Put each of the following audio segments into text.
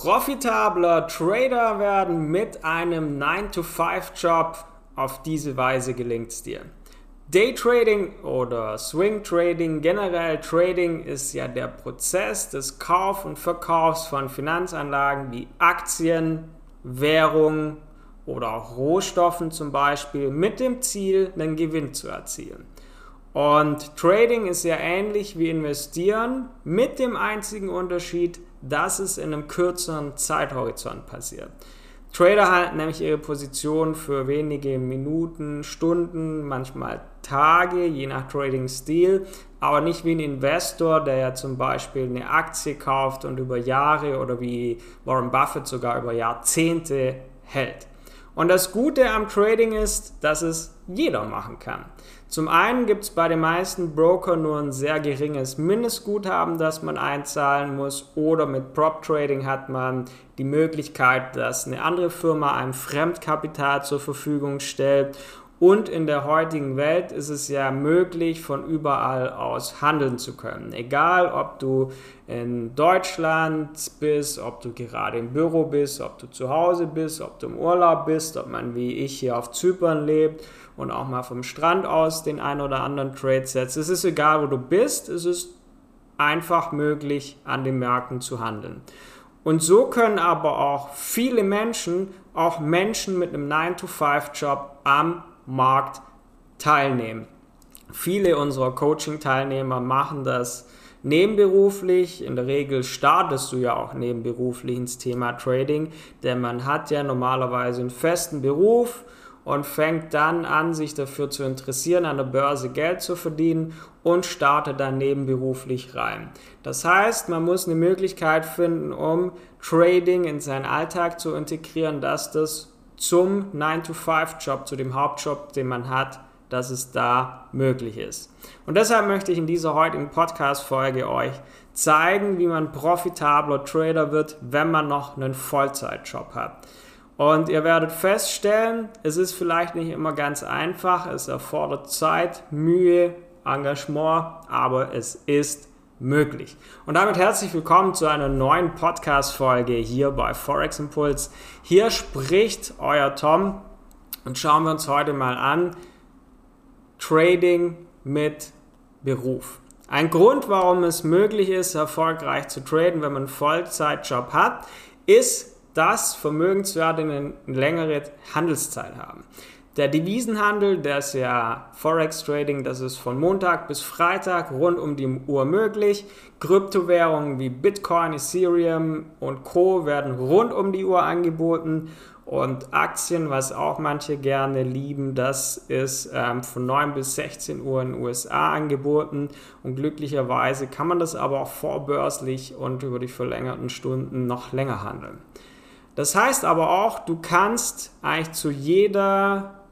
profitabler Trader werden mit einem 9-to-5-Job. Auf diese Weise gelingt es dir. Daytrading oder Swing Trading, generell Trading ist ja der Prozess des Kauf und Verkaufs von Finanzanlagen wie Aktien, Währungen oder auch Rohstoffen zum Beispiel mit dem Ziel, einen Gewinn zu erzielen. Und Trading ist ja ähnlich wie Investieren mit dem einzigen Unterschied, dass es in einem kürzeren Zeithorizont passiert. Trader halten nämlich ihre Position für wenige Minuten, Stunden, manchmal Tage, je nach Trading-Stil, aber nicht wie ein Investor, der ja zum Beispiel eine Aktie kauft und über Jahre oder wie Warren Buffett sogar über Jahrzehnte hält. Und das Gute am Trading ist, dass es jeder machen kann. Zum einen gibt es bei den meisten Broker nur ein sehr geringes Mindestguthaben, das man einzahlen muss, oder mit Prop Trading hat man die Möglichkeit, dass eine andere Firma einem Fremdkapital zur Verfügung stellt und in der heutigen Welt ist es ja möglich, von überall aus handeln zu können. Egal, ob du in Deutschland bist, ob du gerade im Büro bist, ob du zu Hause bist, ob du im Urlaub bist, ob man wie ich hier auf Zypern lebt und auch mal vom Strand aus den ein oder anderen Trade setzt. Es ist egal, wo du bist, es ist einfach möglich, an den Märkten zu handeln. Und so können aber auch viele Menschen, auch Menschen mit einem 9-to-5-Job am Markt teilnehmen. Viele unserer Coaching-Teilnehmer machen das nebenberuflich. In der Regel startest du ja auch nebenberuflich ins Thema Trading, denn man hat ja normalerweise einen festen Beruf und fängt dann an, sich dafür zu interessieren, an der Börse Geld zu verdienen und startet dann nebenberuflich rein. Das heißt, man muss eine Möglichkeit finden, um Trading in seinen Alltag zu integrieren, dass das zum 9-to-5-Job, zu dem Hauptjob, den man hat, dass es da möglich ist. Und deshalb möchte ich in dieser heutigen Podcast-Folge euch zeigen, wie man profitabler Trader wird, wenn man noch einen Vollzeitjob hat. Und ihr werdet feststellen, es ist vielleicht nicht immer ganz einfach, es erfordert Zeit, Mühe, Engagement, aber es ist möglich. Und damit herzlich willkommen zu einer neuen Podcast-Folge hier bei Forex Impuls. Hier spricht euer Tom und schauen wir uns heute mal an Trading mit Beruf. Ein Grund, warum es möglich ist, erfolgreich zu traden, wenn man einen Vollzeitjob hat, ist, dass Vermögenswerte eine längere Handelszeit haben. Der Devisenhandel, der ist ja Forex Trading, das ist von Montag bis Freitag rund um die Uhr möglich. Kryptowährungen wie Bitcoin, Ethereum und Co. werden rund um die Uhr angeboten. Und Aktien, was auch manche gerne lieben, das ist ähm, von 9 bis 16 Uhr in den USA angeboten. Und glücklicherweise kann man das aber auch vorbörslich und über die verlängerten Stunden noch länger handeln. Das heißt aber auch, du kannst eigentlich zu jeder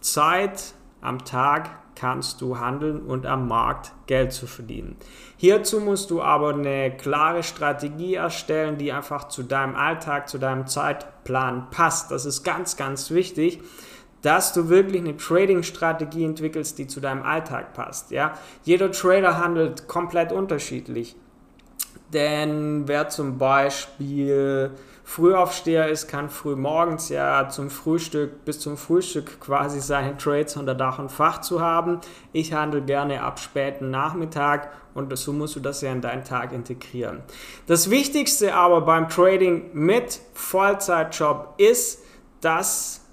Zeit am Tag kannst du handeln und am Markt Geld zu verdienen. Hierzu musst du aber eine klare Strategie erstellen, die einfach zu deinem Alltag, zu deinem Zeitplan passt. Das ist ganz, ganz wichtig, dass du wirklich eine Trading-Strategie entwickelst, die zu deinem Alltag passt. Ja? Jeder Trader handelt komplett unterschiedlich. Denn wer zum Beispiel Frühaufsteher ist, kann früh morgens ja zum Frühstück bis zum Frühstück quasi seine Trades unter Dach und Fach zu haben. Ich handle gerne ab späten Nachmittag und so musst du das ja in deinen Tag integrieren. Das Wichtigste aber beim Trading mit Vollzeitjob ist, dass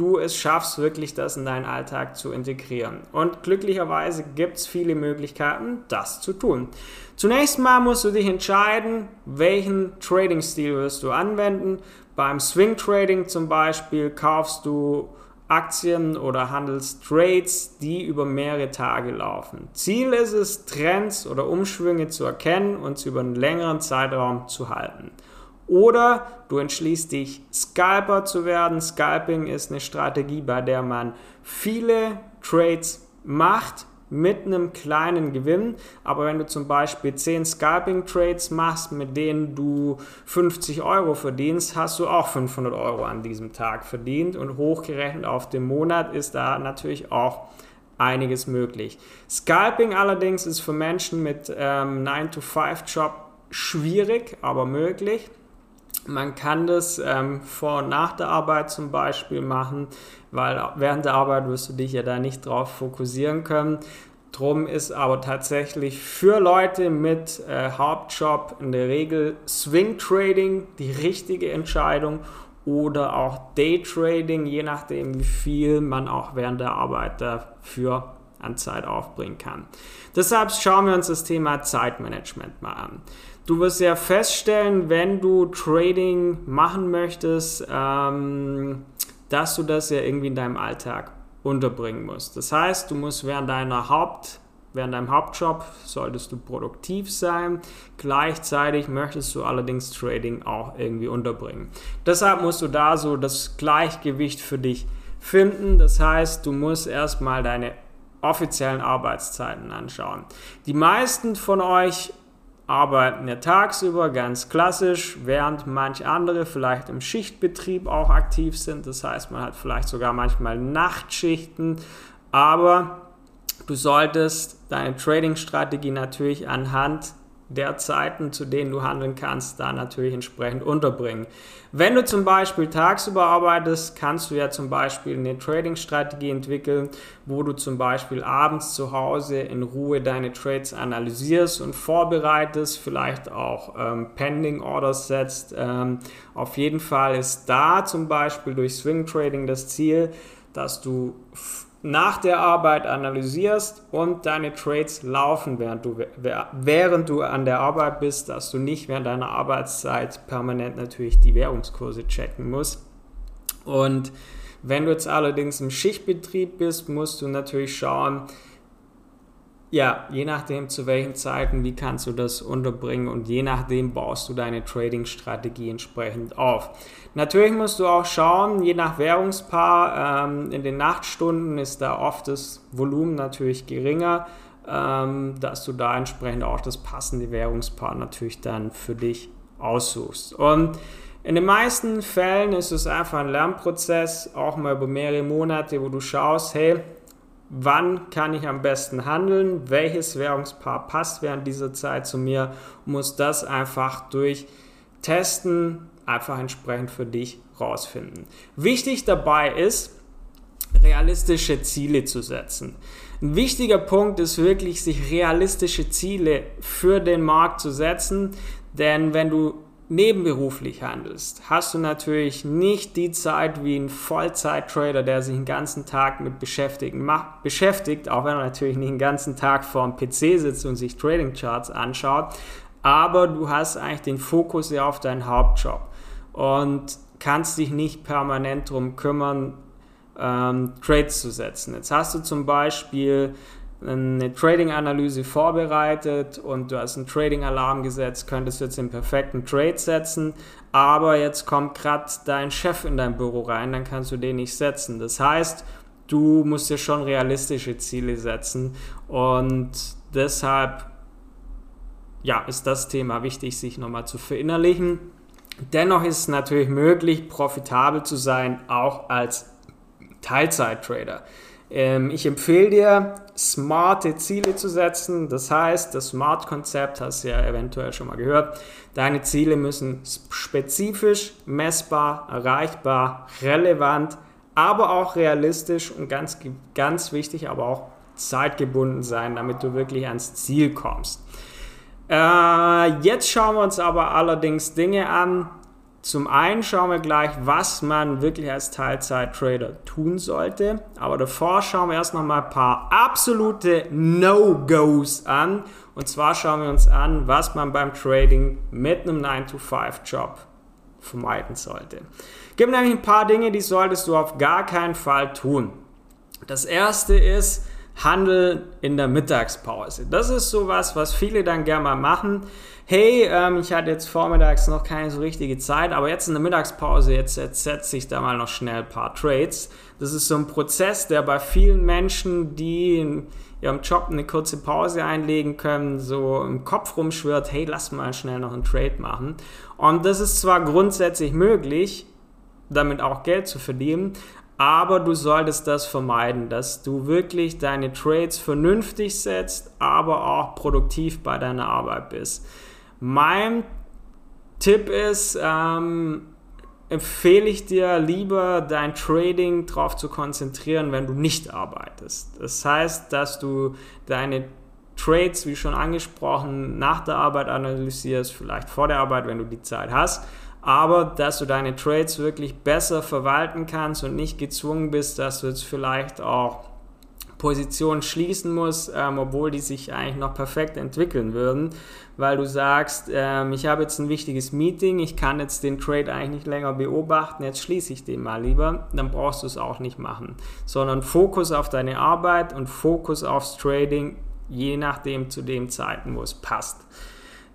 du es schaffst, wirklich das in deinen Alltag zu integrieren. Und glücklicherweise gibt es viele Möglichkeiten, das zu tun. Zunächst mal musst du dich entscheiden, welchen Trading-Stil wirst du anwenden. Beim Swing Trading zum Beispiel kaufst du Aktien oder handelst Trades, die über mehrere Tage laufen. Ziel ist es, Trends oder Umschwünge zu erkennen und sie über einen längeren Zeitraum zu halten. Oder du entschließt dich, Scalper zu werden. Scalping ist eine Strategie, bei der man viele Trades macht mit einem kleinen Gewinn. Aber wenn du zum Beispiel 10 Scalping Trades machst, mit denen du 50 Euro verdienst, hast du auch 500 Euro an diesem Tag verdient. Und hochgerechnet auf den Monat ist da natürlich auch einiges möglich. Scalping allerdings ist für Menschen mit ähm, 9-to-5-Job schwierig, aber möglich. Man kann das ähm, vor und nach der Arbeit zum Beispiel machen, weil während der Arbeit wirst du dich ja da nicht drauf fokussieren können. Drum ist aber tatsächlich für Leute mit äh, Hauptjob in der Regel Swing Trading die richtige Entscheidung oder auch Day Trading, je nachdem, wie viel man auch während der Arbeit dafür an Zeit aufbringen kann. Deshalb schauen wir uns das Thema Zeitmanagement mal an. Du wirst ja feststellen, wenn du Trading machen möchtest, ähm, dass du das ja irgendwie in deinem Alltag unterbringen musst. Das heißt, du musst während deiner Haupt Während deinem Hauptjob solltest du produktiv sein. Gleichzeitig möchtest du allerdings Trading auch irgendwie unterbringen. Deshalb musst du da so das Gleichgewicht für dich finden. Das heißt, du musst erstmal deine offiziellen Arbeitszeiten anschauen. Die meisten von euch arbeiten ja tagsüber ganz klassisch, während manch andere vielleicht im Schichtbetrieb auch aktiv sind. Das heißt, man hat vielleicht sogar manchmal Nachtschichten, aber du solltest deine Trading-Strategie natürlich anhand der Zeiten, zu denen du handeln kannst, da natürlich entsprechend unterbringen. Wenn du zum Beispiel tagsüber arbeitest, kannst du ja zum Beispiel eine Trading-Strategie entwickeln, wo du zum Beispiel abends zu Hause in Ruhe deine Trades analysierst und vorbereitest, vielleicht auch ähm, Pending Orders setzt. Ähm, auf jeden Fall ist da zum Beispiel durch Swing Trading das Ziel, dass du nach der Arbeit analysierst und deine Trades laufen, während du, während du an der Arbeit bist, dass du nicht während deiner Arbeitszeit permanent natürlich die Währungskurse checken musst. Und wenn du jetzt allerdings im Schichtbetrieb bist, musst du natürlich schauen, ja, je nachdem zu welchen Zeiten, wie kannst du das unterbringen und je nachdem baust du deine Trading-Strategie entsprechend auf. Natürlich musst du auch schauen, je nach Währungspaar, ähm, in den Nachtstunden ist da oft das Volumen natürlich geringer, ähm, dass du da entsprechend auch das passende Währungspaar natürlich dann für dich aussuchst. Und in den meisten Fällen ist es einfach ein Lernprozess, auch mal über mehrere Monate, wo du schaust, hey, wann kann ich am besten handeln, welches Währungspaar passt während dieser Zeit zu mir, muss das einfach durch Testen einfach entsprechend für dich rausfinden. Wichtig dabei ist, realistische Ziele zu setzen. Ein wichtiger Punkt ist wirklich, sich realistische Ziele für den Markt zu setzen, denn wenn du nebenberuflich handelst, hast du natürlich nicht die Zeit wie ein Vollzeit-Trader, der sich den ganzen Tag mit Beschäftigen macht, beschäftigt, auch wenn er natürlich nicht den ganzen Tag vor dem PC sitzt und sich Trading-Charts anschaut, aber du hast eigentlich den Fokus ja auf deinen Hauptjob und kannst dich nicht permanent darum kümmern, ähm, Trades zu setzen. Jetzt hast du zum Beispiel eine Trading-Analyse vorbereitet und du hast einen Trading-Alarm gesetzt, könntest du jetzt den perfekten Trade setzen, aber jetzt kommt gerade dein Chef in dein Büro rein, dann kannst du den nicht setzen. Das heißt, du musst dir schon realistische Ziele setzen und deshalb ja, ist das Thema wichtig, sich nochmal zu verinnerlichen. Dennoch ist es natürlich möglich, profitabel zu sein, auch als Teilzeit-Trader. Ähm, ich empfehle dir, smarte Ziele zu setzen. Das heißt, das Smart-Konzept hast du ja eventuell schon mal gehört. Deine Ziele müssen spezifisch, messbar, erreichbar, relevant, aber auch realistisch und ganz, ganz wichtig, aber auch zeitgebunden sein, damit du wirklich ans Ziel kommst. Äh, jetzt schauen wir uns aber allerdings Dinge an, zum einen schauen wir gleich, was man wirklich als Teilzeit-Trader tun sollte. Aber davor schauen wir erst noch mal ein paar absolute No-Gos an. Und zwar schauen wir uns an, was man beim Trading mit einem 9-to-5-Job vermeiden sollte. Es gibt nämlich ein paar Dinge, die solltest du auf gar keinen Fall tun. Das erste ist, Handel in der Mittagspause. Das ist sowas, was viele dann gerne mal machen hey, ähm, ich hatte jetzt vormittags noch keine so richtige Zeit, aber jetzt in der Mittagspause, jetzt, jetzt setze ich da mal noch schnell ein paar Trades. Das ist so ein Prozess, der bei vielen Menschen, die in ihrem Job eine kurze Pause einlegen können, so im Kopf rumschwirrt, hey, lass mal schnell noch einen Trade machen. Und das ist zwar grundsätzlich möglich, damit auch Geld zu verdienen, aber du solltest das vermeiden, dass du wirklich deine Trades vernünftig setzt, aber auch produktiv bei deiner Arbeit bist. Mein Tipp ist, ähm, empfehle ich dir lieber dein Trading darauf zu konzentrieren, wenn du nicht arbeitest. Das heißt, dass du deine Trades, wie schon angesprochen, nach der Arbeit analysierst, vielleicht vor der Arbeit, wenn du die Zeit hast, aber dass du deine Trades wirklich besser verwalten kannst und nicht gezwungen bist, dass du jetzt vielleicht auch Position schließen muss, ähm, obwohl die sich eigentlich noch perfekt entwickeln würden, weil du sagst, ähm, ich habe jetzt ein wichtiges Meeting, ich kann jetzt den Trade eigentlich nicht länger beobachten, jetzt schließe ich den mal lieber, dann brauchst du es auch nicht machen, sondern Fokus auf deine Arbeit und Fokus aufs Trading, je nachdem zu dem Zeiten, wo es passt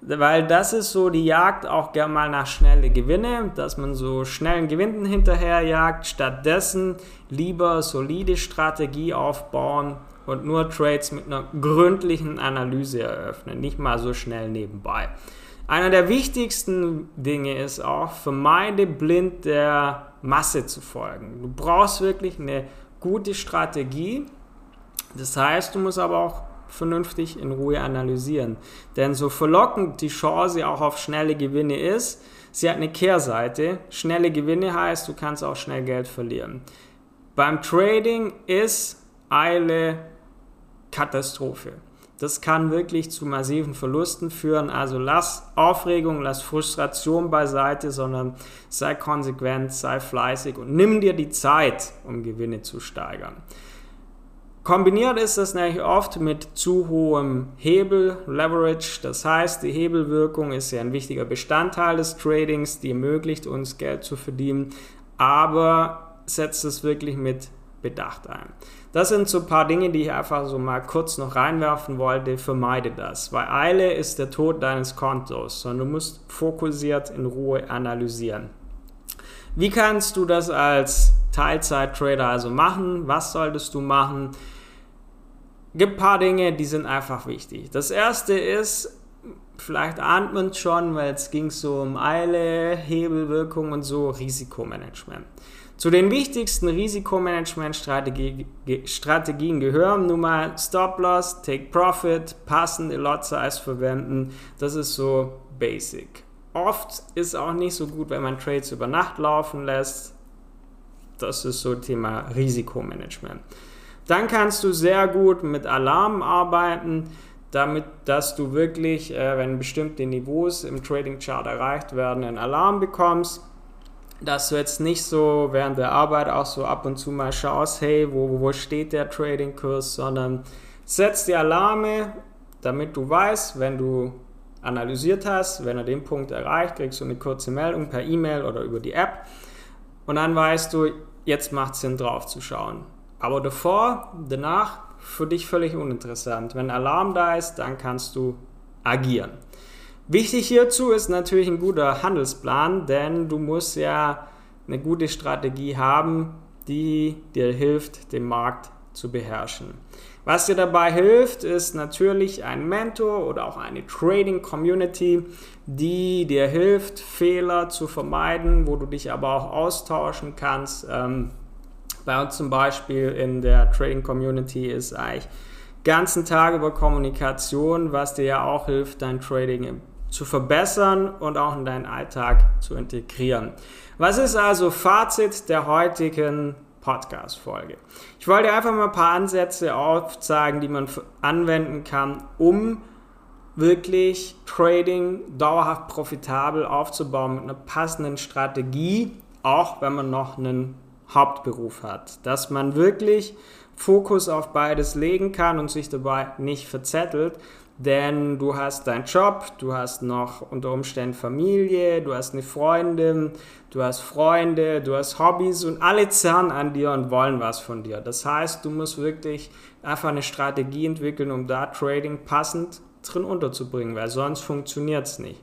weil das ist so die Jagd auch gerne mal nach schnelle Gewinne, dass man so schnellen Gewinnen hinterherjagt, stattdessen lieber solide Strategie aufbauen und nur Trades mit einer gründlichen Analyse eröffnen, nicht mal so schnell nebenbei. Einer der wichtigsten Dinge ist auch, vermeide blind der Masse zu folgen. Du brauchst wirklich eine gute Strategie. Das heißt, du musst aber auch vernünftig in Ruhe analysieren. Denn so verlockend die Chance auch auf schnelle Gewinne ist, sie hat eine Kehrseite. Schnelle Gewinne heißt, du kannst auch schnell Geld verlieren. Beim Trading ist Eile Katastrophe. Das kann wirklich zu massiven Verlusten führen. Also lass Aufregung, lass Frustration beiseite, sondern sei konsequent, sei fleißig und nimm dir die Zeit, um Gewinne zu steigern. Kombiniert ist das nämlich oft mit zu hohem Hebel, Leverage. Das heißt, die Hebelwirkung ist ja ein wichtiger Bestandteil des Tradings, die ermöglicht uns Geld zu verdienen, aber setzt es wirklich mit Bedacht ein. Das sind so ein paar Dinge, die ich einfach so mal kurz noch reinwerfen wollte. Vermeide das, weil Eile ist der Tod deines Kontos, sondern du musst fokussiert in Ruhe analysieren. Wie kannst du das als Teilzeit-Trader also machen? Was solltest du machen? Gibt ein paar Dinge, die sind einfach wichtig. Das erste ist, vielleicht ahnt man es schon, weil es ging so um Eile, Hebelwirkung und so, Risikomanagement. Zu den wichtigsten Risikomanagement-Strategien gehören nun mal Stop-Loss, Take Profit, passende Lot Size verwenden. Das ist so basic. Oft ist auch nicht so gut, wenn man Trades über Nacht laufen lässt. Das ist so Thema Risikomanagement. Dann kannst du sehr gut mit Alarmen arbeiten, damit, dass du wirklich, äh, wenn bestimmte Niveaus im Trading Chart erreicht werden, einen Alarm bekommst. Dass du jetzt nicht so während der Arbeit auch so ab und zu mal schaust, hey, wo, wo steht der Trading-Kurs, sondern setz die Alarme, damit du weißt, wenn du analysiert hast, wenn er den Punkt erreicht, kriegst du eine kurze Meldung per E-Mail oder über die App und dann weißt du, jetzt macht es Sinn drauf zu schauen. Aber davor, danach, für dich völlig uninteressant. Wenn Alarm da ist, dann kannst du agieren. Wichtig hierzu ist natürlich ein guter Handelsplan, denn du musst ja eine gute Strategie haben, die dir hilft, den Markt zu beherrschen. Was dir dabei hilft, ist natürlich ein Mentor oder auch eine Trading Community, die dir hilft, Fehler zu vermeiden, wo du dich aber auch austauschen kannst. Ähm, bei uns zum Beispiel in der Trading Community ist eigentlich ganzen Tag über Kommunikation, was dir ja auch hilft, dein Trading zu verbessern und auch in deinen Alltag zu integrieren. Was ist also Fazit der heutigen Podcast-Folge? Ich wollte einfach mal ein paar Ansätze aufzeigen, die man anwenden kann, um wirklich Trading dauerhaft profitabel aufzubauen mit einer passenden Strategie, auch wenn man noch einen Hauptberuf hat. Dass man wirklich Fokus auf beides legen kann und sich dabei nicht verzettelt, denn du hast deinen Job, du hast noch unter Umständen Familie, du hast eine Freundin, du hast Freunde, du hast Hobbys und alle zerren an dir und wollen was von dir. Das heißt, du musst wirklich einfach eine Strategie entwickeln, um da Trading passend drin unterzubringen, weil sonst funktioniert es nicht.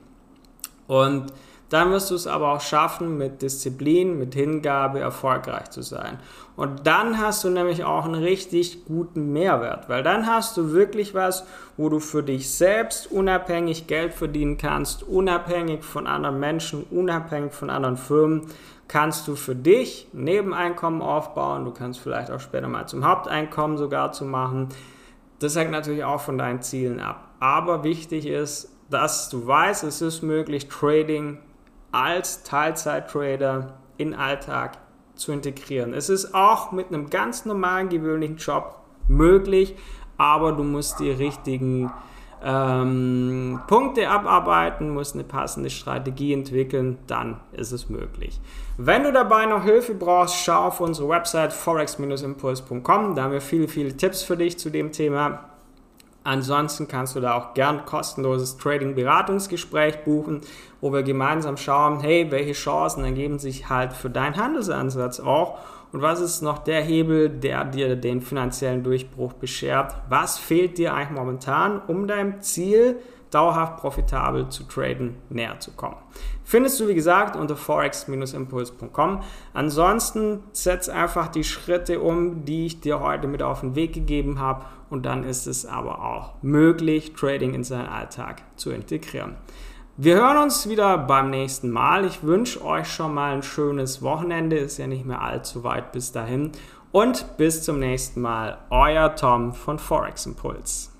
Und dann wirst du es aber auch schaffen, mit Disziplin, mit Hingabe erfolgreich zu sein. Und dann hast du nämlich auch einen richtig guten Mehrwert, weil dann hast du wirklich was, wo du für dich selbst unabhängig Geld verdienen kannst, unabhängig von anderen Menschen, unabhängig von anderen Firmen, kannst du für dich Nebeneinkommen aufbauen. Du kannst vielleicht auch später mal zum Haupteinkommen sogar zu machen. Das hängt natürlich auch von deinen Zielen ab. Aber wichtig ist, dass du weißt, es ist möglich, Trading als Teilzeit-Trader in den Alltag zu integrieren. Es ist auch mit einem ganz normalen, gewöhnlichen Job möglich, aber du musst die richtigen ähm, Punkte abarbeiten, musst eine passende Strategie entwickeln, dann ist es möglich. Wenn du dabei noch Hilfe brauchst, schau auf unsere Website forex-impuls.com, da haben wir viele, viele Tipps für dich zu dem Thema. Ansonsten kannst du da auch gern kostenloses Trading-Beratungsgespräch buchen, wo wir gemeinsam schauen, hey, welche Chancen ergeben sich halt für deinen Handelsansatz auch und was ist noch der Hebel, der dir den finanziellen Durchbruch beschert? Was fehlt dir eigentlich momentan, um deinem Ziel dauerhaft profitabel zu traden näher zu kommen? Findest du, wie gesagt, unter forex-impuls.com. Ansonsten setz einfach die Schritte um, die ich dir heute mit auf den Weg gegeben habe und dann ist es aber auch möglich, Trading in seinen Alltag zu integrieren. Wir hören uns wieder beim nächsten Mal. Ich wünsche euch schon mal ein schönes Wochenende. Ist ja nicht mehr allzu weit bis dahin. Und bis zum nächsten Mal. Euer Tom von Forex Impuls.